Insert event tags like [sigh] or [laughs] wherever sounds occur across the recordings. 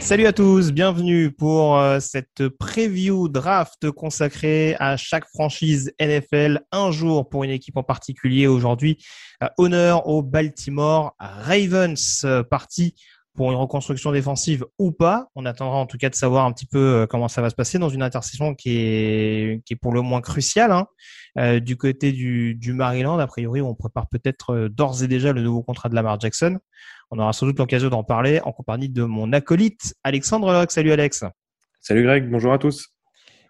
Salut à tous, bienvenue pour euh, cette preview draft consacrée à chaque franchise NFL, un jour pour une équipe en particulier. Aujourd'hui, honneur aux Baltimore Ravens, parti pour une reconstruction défensive ou pas. On attendra en tout cas de savoir un petit peu euh, comment ça va se passer dans une intersection qui est, qui est pour le moins cruciale. hein. Euh, du côté du, du Maryland, a priori, on prépare peut-être d'ores et déjà le nouveau contrat de Lamar Jackson. On aura sans doute l'occasion d'en parler en compagnie de mon acolyte Alexandre Locke. Salut Alex. Salut Greg, bonjour à tous.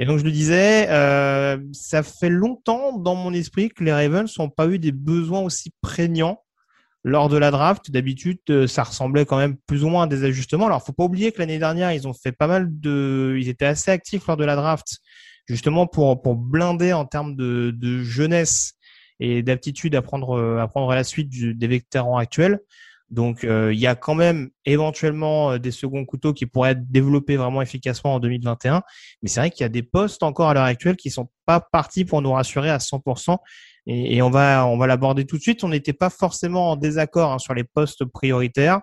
Et donc je le disais, euh, ça fait longtemps dans mon esprit que les Ravens n'ont pas eu des besoins aussi prégnants lors de la draft. D'habitude, euh, ça ressemblait quand même plus ou moins à des ajustements. Alors, faut pas oublier que l'année dernière, ils ont fait pas mal de, ils étaient assez actifs lors de la draft, justement pour pour blinder en termes de, de jeunesse et d'aptitude à prendre euh, à prendre la suite du- des vétérans actuels. Donc, euh, il y a quand même éventuellement euh, des seconds couteaux qui pourraient être développés vraiment efficacement en 2021. Mais c'est vrai qu'il y a des postes encore à l'heure actuelle qui sont pas partis pour nous rassurer à 100%. Et, on va on va l'aborder tout de suite. On n'était pas forcément en désaccord hein, sur les postes prioritaires.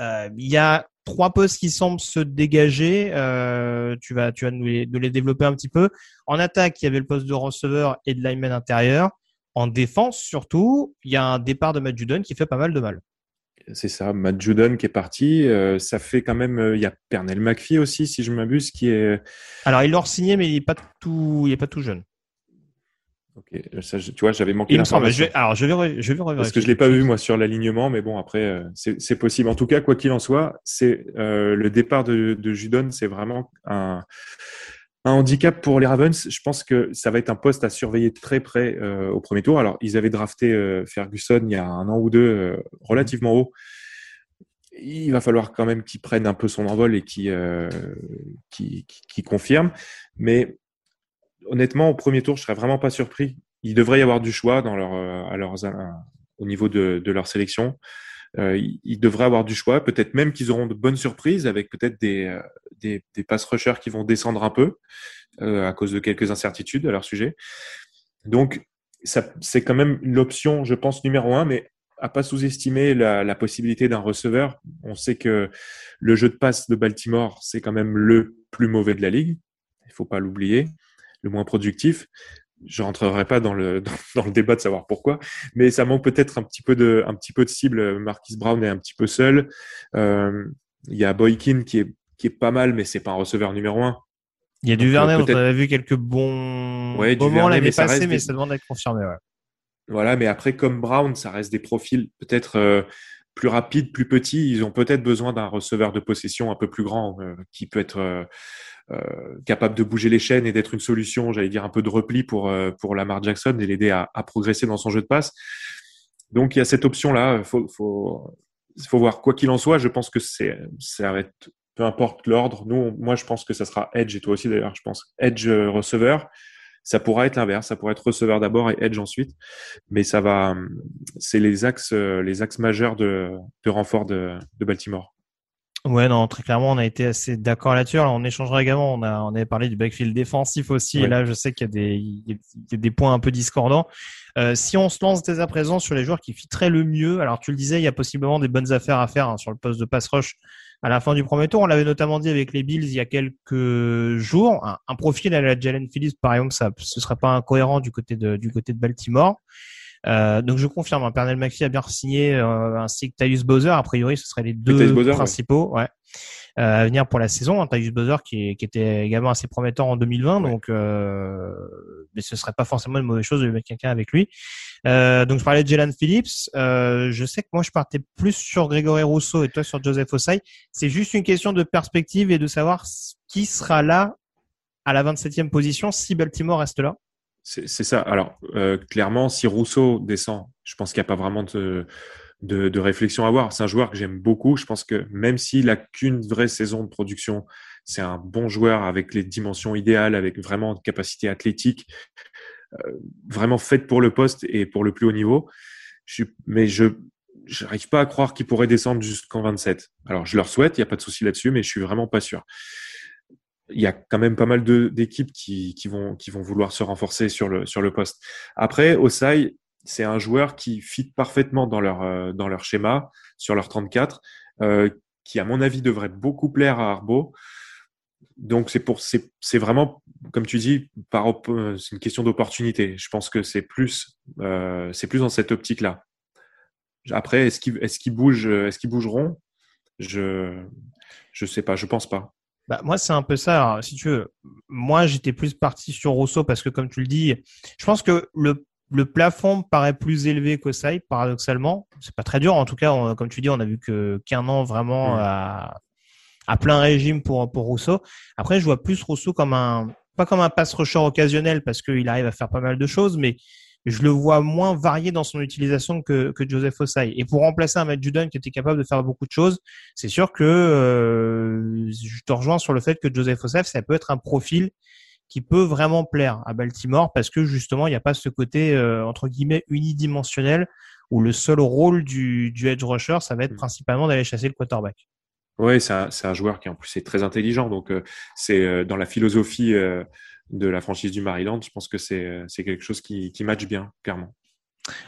Euh, Il y a trois postes qui semblent se dégager. Euh, tu vas tu vas nous les, nous les développer un petit peu. En attaque, il y avait le poste de receveur et de lineman intérieur. En défense, surtout, il y a un départ de Matt Judon qui fait pas mal de mal. C'est ça, Matt Judon qui est parti. Euh, ça fait quand même, euh, il y a Pernell McPhee aussi, si je m'abuse, qui est. Alors, il l'a signé, mais il est pas tout, il est pas tout jeune. Ok, ça, je- tu vois, j'avais manqué Il me semble. Je vais, alors, je vais, re- je vais revérifier. Parce que je l'ai pas vu moi sur l'alignement, mais bon après euh, c'est c'est possible. En tout cas, quoi qu'il en soit, c'est euh, le départ de, de Judon, c'est vraiment un, un handicap pour les Ravens. Je pense que ça va être un poste à surveiller très près euh, au premier tour. Alors ils avaient drafté euh, Ferguson il y a un an ou deux euh, relativement haut. Il va falloir quand même qu'il prenne un peu son envol et qu'il confirme. Mais honnêtement, au premier tour, je serais vraiment pas surpris. Il devrait y avoir du choix dans leur, au niveau de leur sélection. Euh, il, il devrait avoir du choix. Peut-être même qu'ils auront de bonnes surprises avec peut-être des, euh, des, des pass rushers qui vont descendre un peu euh, à cause de quelques incertitudes à leur sujet. Donc, c'est quand même l'option, je pense, numéro un, mais à pas sous-estimer la, la possibilité d'un receveur. On sait que le jeu de passe de Baltimore, c'est quand même le plus mauvais de la ligue. Il faut pas l'oublier le moins productif. Je rentrerai pas dans le [laughs] dans, dans le débat de savoir pourquoi, mais ça manque peut-être un petit peu de un petit peu de cible. Marquis Brown est un petit peu seul. Euh, Il y a Boykin qui est qui est pas mal, mais c'est pas un receveur numéro un. Il y a du Donc, Vernet, euh, dont on peut-être- avait vu quelques bons Ouais, du moments Vernet, l'année mais ça passée, mais ça demande d'être confirmé. Ouais. Voilà, mais après comme Brown, ça reste des profils peut-être euh, plus rapides, plus petits. Ils ont peut-être besoin d'un receveur de possession un peu plus grand euh, qui peut être euh, euh, capable de bouger les chaînes et d'être une solution, j'allais dire un peu de repli pour euh, pour Lamar Jackson et l'aider à, à progresser dans son jeu de passe. Donc il y a cette option là. Faut faut faut voir quoi qu'il en soit. Je pense que c'est ça va être peu importe l'ordre. Nous, moi, je pense que ça sera edge et toi aussi d'ailleurs. Je pense edge euh, receveur. Ça pourra être l'inverse. Ça pourrait être receveur d'abord et edge ensuite. Mais ça va, c'est les axes, euh, les axes majeurs de, de renfort de, de Baltimore. Ouais, non, très clairement, on a été assez d'accord là-dessus. Alors, on échangera également. On a, on avait parlé du backfield défensif aussi. Et là, je sais qu'il y a des, il y a des points un peu discordants. Euh, si on se lance dès à présent sur les joueurs qui fitteraient le mieux, alors tu le disais, il y a possiblement des bonnes affaires à faire hein, sur le poste de pass rush. à la fin du premier tour. On l'avait notamment dit avec les Bills il y a quelques jours. Un, profil à la Jalen Phillips, par exemple, ça, ce serait pas incohérent du côté de, du côté de Baltimore. Euh, donc je confirme, hein, Pernell McPhee a bien signé euh, ainsi que Tyus Bowser. A priori, ce seraient les deux principaux. Ouais. Euh, à venir pour la saison. Hein, Tyus Bowser qui, qui, était également assez prometteur en 2020, donc euh, mais ce serait pas forcément une mauvaise chose de mettre quelqu'un avec lui. Euh, donc je parlais de Jalen Phillips. Euh, je sais que moi je partais plus sur Grégory Rousseau et toi sur Joseph Osai. C'est juste une question de perspective et de savoir qui sera là à la 27e position si Baltimore reste là. C'est ça. Alors euh, clairement, si Rousseau descend, je pense qu'il n'y a pas vraiment de réflexion à avoir. C'est un joueur que j'aime beaucoup. Je pense que même s'il n'a qu'une vraie saison de production, c'est un bon joueur avec les dimensions idéales, avec vraiment une capacité athlétique, euh, vraiment faite pour le poste et pour le plus haut niveau. Mais je n'arrive pas à croire qu'il pourrait descendre jusqu'en 27. Alors, je leur souhaite, il n'y a pas de souci là-dessus, mais je suis vraiment pas sûr. Il y a quand même pas mal d'équipes qui, vont, vouloir se renforcer sur le, poste. Après, Osai, c'est un joueur qui fit parfaitement dans leur, euh, schéma, sur leur 34, euh, qui, à mon avis, devrait beaucoup plaire à Arbo. Donc, c'est vraiment, comme tu dis, euh, c'est une question d'opportunité. Je pense que c'est plus, dans cette optique-là. Après, est-ce qu'ils, qu'ils bougent, est-ce qu'ils bougeront? Je, je sais pas, je pense pas. Bah, moi, c'est un peu ça. si tu veux, moi, j'étais plus parti sur Rousseau parce que, comme tu le dis, je pense que le le plafond paraît plus élevé qu'Osai, paradoxalement. C'est pas très dur. En tout cas, comme tu dis, on a vu que qu'un an vraiment à, à, plein régime pour, pour Rousseau. Après, je vois plus Rousseau comme un, pas comme un pass rusher occasionnel parce qu'il arrive à faire pas mal de choses, mais je le vois moins varié dans son utilisation que, que Joseph Osai. Et pour remplacer un Matt Judon qui était capable de faire beaucoup de choses, c'est sûr que euh, je te rejoins sur le fait que Joseph Osai, ça peut être un profil qui peut vraiment plaire à Baltimore parce que justement il n'y a pas ce côté euh, entre guillemets unidimensionnel où le seul rôle du, du edge rusher ça va être mm. principalement d'aller chasser le quarterback. Oui, c'est un, un, joueur qui en plus est très intelligent donc euh, c'est euh, dans la philosophie de la franchise du Maryland, je pense que c'est quelque chose qui, qui match bien clairement.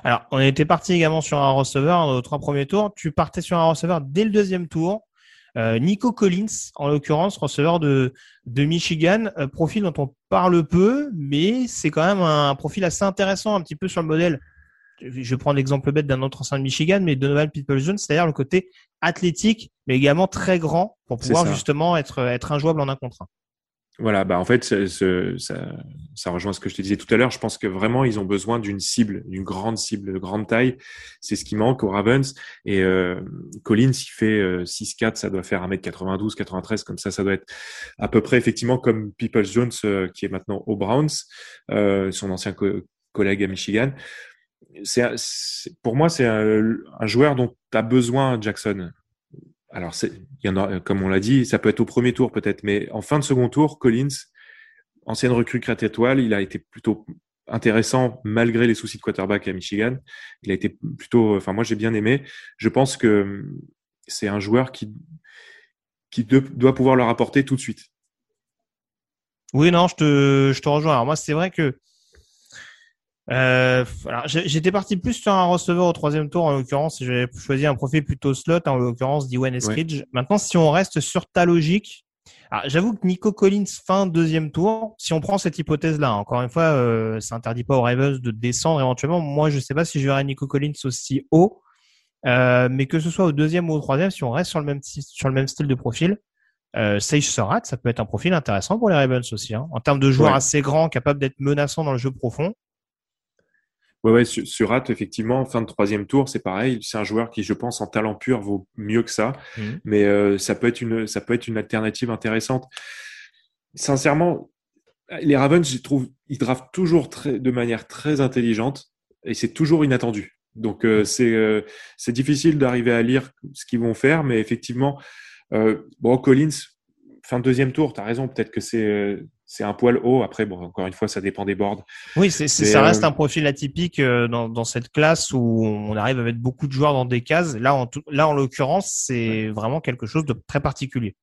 Alors, on était parti également sur un receveur aux trois premiers tours. Tu partais sur un receveur dès le deuxième tour. Euh, Nico Collins, en l'occurrence, receveur de, de Michigan, euh, profil dont on parle peu, mais c'est quand même un, profil assez intéressant, un petit peu sur le modèle. Je prends l'exemple bête d'un autre ancien de Michigan, mais Donovan Peoples-Jones, c'est-à-dire le côté athlétique, mais également très grand pour pouvoir justement être, être injouable en un contre un. Voilà, bah en fait, ça, rejoint ce que je te disais tout à l'heure. Je pense que vraiment, ils ont besoin d'une cible, d'une grande cible, de grande taille. C'est ce qui manque aux Ravens. Et euh, Collins, il fait euh, 6'4, ça doit faire 1m92, 93, comme ça, ça doit être à peu près effectivement comme People Jones, euh, qui est maintenant aux Browns, euh, son ancien collègue à Michigan. Pour moi, c'est un, un joueur dont tu as besoin, Jackson alors, comme on l'a dit, ça peut être au premier tour peut-être, mais en fin de second tour, Collins, ancienne recrue crête étoile, il a été plutôt intéressant malgré les soucis de quarterback à Michigan. Il a été plutôt, enfin moi j'ai bien aimé. Je pense que c'est un joueur qui qui doit pouvoir leur apporter tout de suite. Oui, non, je te, je te rejoins. Alors moi, c'est vrai que euh, j'étais parti plus sur un receveur au troisième tour en l'occurrence. J'ai choisi un profil plutôt slot en l'occurrence d'Iwan Eskridge. Maintenant, si on reste sur ta logique, j'avoue que Nico Collins fin deuxième tour. Si on prend cette hypothèse-là, encore une fois, euh, ça interdit pas aux Ravens de descendre éventuellement. Moi, je sais pas si je verrais Nico Collins aussi haut, euh, mais que ce soit au deuxième ou au troisième, si on reste sur le même sur le même style de profil. Euh, Sage Surratt, ça peut être un profil intéressant pour les Ravens aussi. Hein. En termes de joueur assez grand, capable d'être menaçant dans le jeu profond, Ouais, ouais, sur, sur effectivement, fin de troisième tour, c'est pareil. C'est un joueur qui, je pense, en talent pur, vaut mieux que ça. Mhm. Mais euh, ça peut être une, ça peut être une alternative intéressante. Sincèrement, les Ravens, je trouve, ils draftent toujours très, de manière très intelligente et c'est toujours inattendu. Donc euh, c'est, euh, c'est difficile d'arriver à lire ce qu'ils vont faire, mais effectivement, bon, Collins, fin de deuxième tour, tu as raison. Peut-être que c'est c'est un poil haut. Après, bon, encore une fois, ça dépend des boards. Oui, c'est, ça reste euh, un profil atypique euh, dans, dans, cette classe où on arrive à mettre beaucoup de joueurs dans des cases. Là, en, là, en l'occurrence, c'est vraiment quelque chose de très particulier.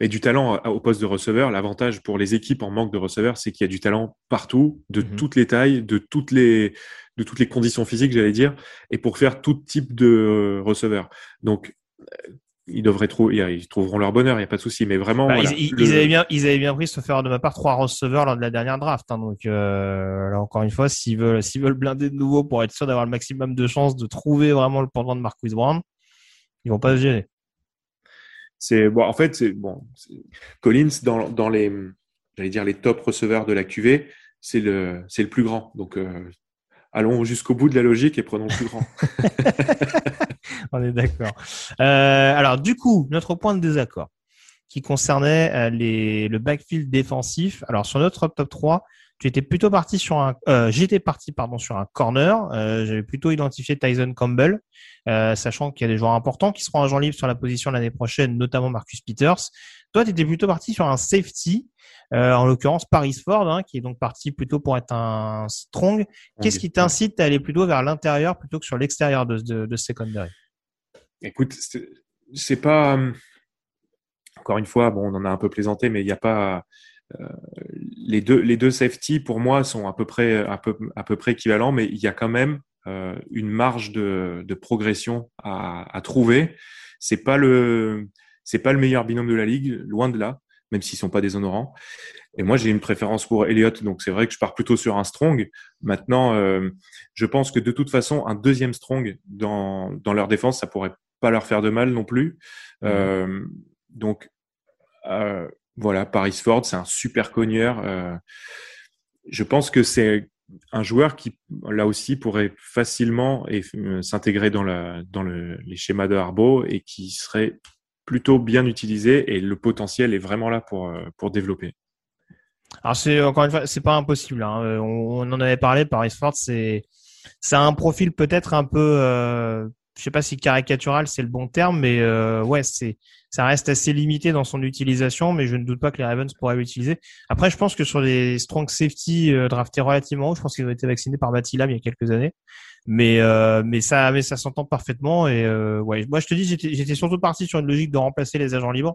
Mais du talent euh, au poste de receveur, l'avantage pour les équipes en manque de receveurs, c'est qu'il y a du talent partout, de mhm. toutes les tailles, de toutes les, de toutes les conditions physiques, j'allais dire, et pour faire tout type de receveur. Donc, ils devraient trouver, ils trouveront leur bonheur, il n'y a pas de souci. Mais vraiment, bah, ils, avaient bien, ils avaient bien pris se faire de ma part trois receveurs lors de la dernière draft. Hein, donc euh, là encore une fois, s'ils veulent, s'ils veulent blinder de nouveau pour être sûr d'avoir le maximum de chances de trouver vraiment le pendant de Marcus Brown, ils vont pas se gêner. C'est bon, en fait, c'est bon. Collins dans, dans les, j'allais dire les top receveurs de la QV, c'est le, c'est le plus grand. Donc euh, allons jusqu'au bout de la logique et prenons plus grand. [laughs] On est d'accord. Euh, alors, du coup, notre point de désaccord qui concernait euh, les, le backfield défensif. Alors, sur notre top 3, tu étais plutôt parti sur un, euh, j'étais parti pardon sur un corner. Euh, J'avais plutôt identifié Tyson Campbell, euh, sachant qu'il y a des joueurs importants qui seront agents libres sur la position l'année prochaine, notamment Marcus Peters. Toi, tu étais plutôt parti sur un safety, euh, en l'occurrence Paris Ford, hein, qui est donc parti plutôt pour être un strong. Qu'est-ce qui t'incite à aller plutôt vers l'intérieur plutôt que sur l'extérieur de, de, de secondary? Écoute, c'est pas encore une fois, bon, on en a un peu plaisanté, mais il n'y a pas euh, les deux les deux safety pour moi sont à peu près à peu à peu près équivalents, mais il y a quand même euh, une marge de, de progression à, à trouver. C'est pas le c'est pas le meilleur binôme de la ligue, loin de là, même s'ils sont pas déshonorants. Et moi, j'ai une préférence pour Elliott, donc c'est vrai que je pars plutôt sur un strong. Maintenant, euh, je pense que de toute façon, un deuxième strong dans, dans leur défense, ça pourrait pas leur faire de mal non plus. Mmh. Euh, donc, euh, voilà, Paris Ford, c'est un super cogneur. Euh, je pense que c'est un joueur qui, là aussi, pourrait facilement euh, s'intégrer dans, la, dans le, les schémas de Harbaugh et qui serait plutôt bien utilisé et le potentiel est vraiment là pour, euh, pour développer. Alors c'est encore une fois, c'est pas impossible. Hein. On, on, en avait parlé. Paris Ford, c'est c'est un profil peut-être un peu euh, je sais pas si caricatural c'est le bon terme, mais euh, ouais, c'est ça reste assez limité dans son utilisation, mais je ne doute pas que les Ravens pourraient l'utiliser. Après, je pense que sur les strong safety euh, draftés relativement haut, je pense qu'ils ont été vaccinés par Batilam il y a quelques années, mais euh, mais ça mais ça s'entend parfaitement et euh, ouais, moi je te dis j'étais surtout parti sur une logique de remplacer les agents libres.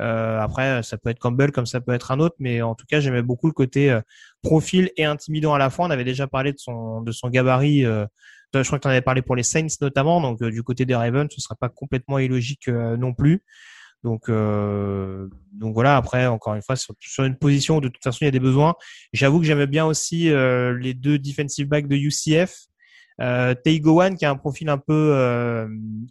Euh, après, ça peut être Campbell comme ça peut être un autre, mais en tout cas, j'aimais beaucoup le côté profil et intimidant à la fois. On avait déjà parlé de son de son gabarit je crois que tu en avais parlé pour les Saints notamment, donc euh, du côté des Ravens, ce sera pas complètement illogique euh, non plus. Donc, euh, donc voilà. Après, encore une fois, sur, une position où de toute façon il y a des besoins. J'avoue que j'aimais bien aussi les deux defensive backs de UCF. Euh, Teigowan qui a un profil un peu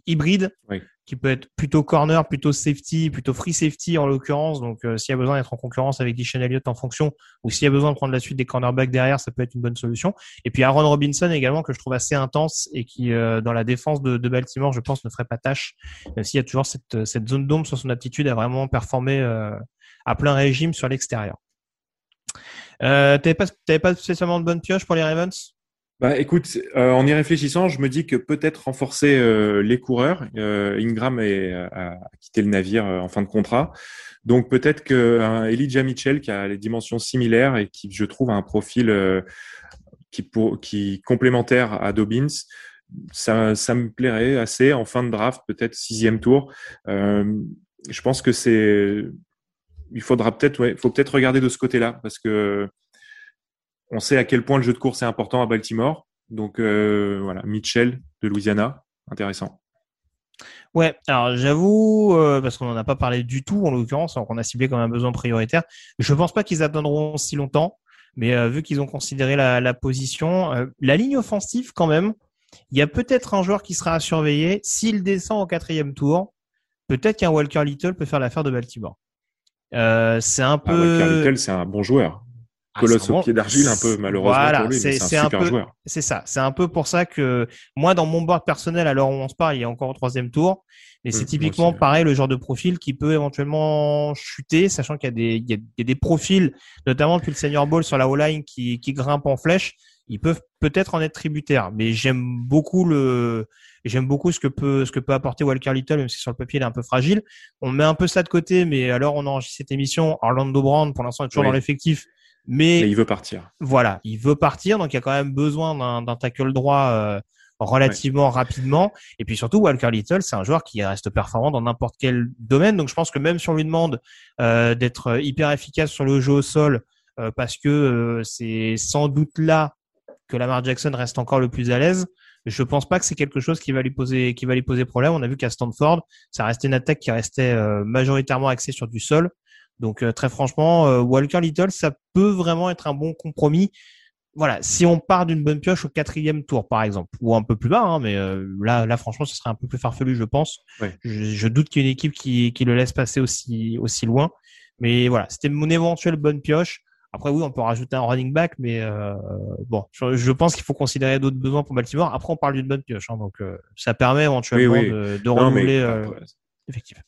hybride. Oui qui peut être plutôt corner, plutôt safety, plutôt free safety en l'occurrence. Donc, euh, s'il y a besoin d'être en concurrence avec Dishon Elliott en fonction, ou s'il y a besoin de prendre la suite des cornerbacks derrière, ça peut être une bonne solution. Et puis Aaron Robinson également que je trouve assez intense et qui, euh, dans la défense de, de, Baltimore, je pense, ne ferait pas tâche, même s'il y a toujours cette, cette zone d'ombre sur son aptitude à vraiment performer euh, à plein régime sur l'extérieur. Euh, t'avais pas, pas spécialement de bonne pioche pour les Ravens? Bah, écoute, euh, en y réfléchissant, je me dis que peut-être renforcer euh, les coureurs. Euh, Ingram est, a quitté le navire en fin de contrat. Donc peut-être que Elijah Mitchell, qui a les dimensions similaires et qui, je trouve, a un profil qui, pour, qui complémentaire à Dobbins, ça, ça me plairait assez en fin de draft, peut-être sixième tour. je pense que c'est, il faudra peut-être, ouais, faut peut-être regarder de ce côté-là parce que on sait à quel point le jeu de course est important à Baltimore. Donc euh, voilà, Mitchell de Louisiana, intéressant. Ouais, alors j'avoue, euh, parce qu'on n'en a pas parlé du tout en l'occurrence, on a ciblé comme un besoin prioritaire. Je pense pas qu'ils attendront si longtemps, mais euh, vu qu'ils ont considéré la, position, la ligne offensive quand même, il y a peut-être un joueur qui sera à surveiller. S'il descend au quatrième tour, peut-être qu'un Walker Little peut faire l'affaire de Baltimore. c'est un ah, peu. Walker Little, c'est un bon joueur. Ah, colosse au pied d'argile un peu malheureusement voilà, pour lui, c'est un, super joueur. C'est ça, c'est un peu pour ça que moi dans mon board personnel, l'heure où on se parle, il y a encore au troisième tour, mais c'est mmh, typiquement pareil le genre de profil qui peut éventuellement chuter, sachant qu'il y a des il y a, des profils, notamment depuis le senior ball sur la O-line qui qui grimpent en flèche, ils peuvent peut-être en être tributaires, mais j'aime beaucoup le j'aime beaucoup ce que peut ce que peut apporter Walker Little, même si sur le papier il est un peu fragile. On met un peu ça de côté, mais alors on enregistre cette émission, Orlando Brown pour l'instant est toujours dans l'effectif mais, il veut partir. Voilà, il veut partir, donc il y a quand même besoin d'un tackle droit euh, relativement rapidement. Et puis surtout, Walker Little, c'est un joueur qui reste performant dans n'importe quel domaine. Donc je pense que même si on lui demande euh, d'être hyper efficace sur le jeu au sol, euh, parce que c'est sans doute là que Lamar Jackson reste encore le plus à l'aise. Je pense pas que c'est quelque chose qui va lui poser qui va lui poser problème. On a vu qu'à Stanford, ça restait une attaque qui restait euh, majoritairement axée sur du sol. Donc euh, très franchement, euh, Walker Little, ça peut vraiment être un bon compromis. Voilà, si on part d'une bonne pioche au quatrième tour, par exemple, ou un peu plus bas, hein, mais là, là, franchement, ce serait un peu plus farfelu, je pense. Je, doute qu'il y ait une équipe qui, qui le laisse passer aussi, aussi loin. Mais voilà, c'était mon éventuelle bonne pioche. Après, oui, on peut rajouter un running back, mais euh, bon, je, pense qu'il faut considérer d'autres besoins pour Baltimore. Après, on parle d'une bonne pioche, hein, donc euh, ça permet éventuellement de, de renouveler euh, effectivement.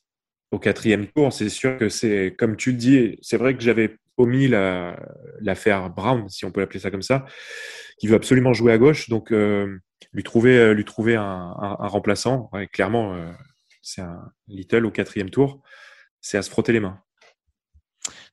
Au quatrième tour, c'est sûr que c'est, comme tu le dis, c'est vrai que j'avais omis l'affaire Brown, si on peut l'appeler ça comme ça, qui veut absolument jouer à gauche, donc lui trouver, lui trouver un, un, remplaçant, clairement, c'est un Little au quatrième tour, c'est à se frotter les mains.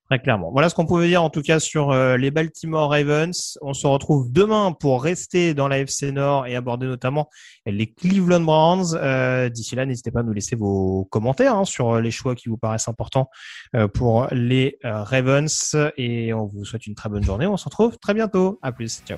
Très clairement. Voilà ce qu'on pouvait dire en tout cas sur euh, les Baltimore Ravens. On se retrouve demain pour rester dans la FC Nord et aborder notamment les Cleveland Browns. Euh, d'ici là, n'hésitez pas à nous laisser vos commentaires hein, sur les choix qui vous paraissent importants euh, pour les Ravens. Et on vous souhaite une très bonne journée. On se retrouve très bientôt. À plus. Ciao.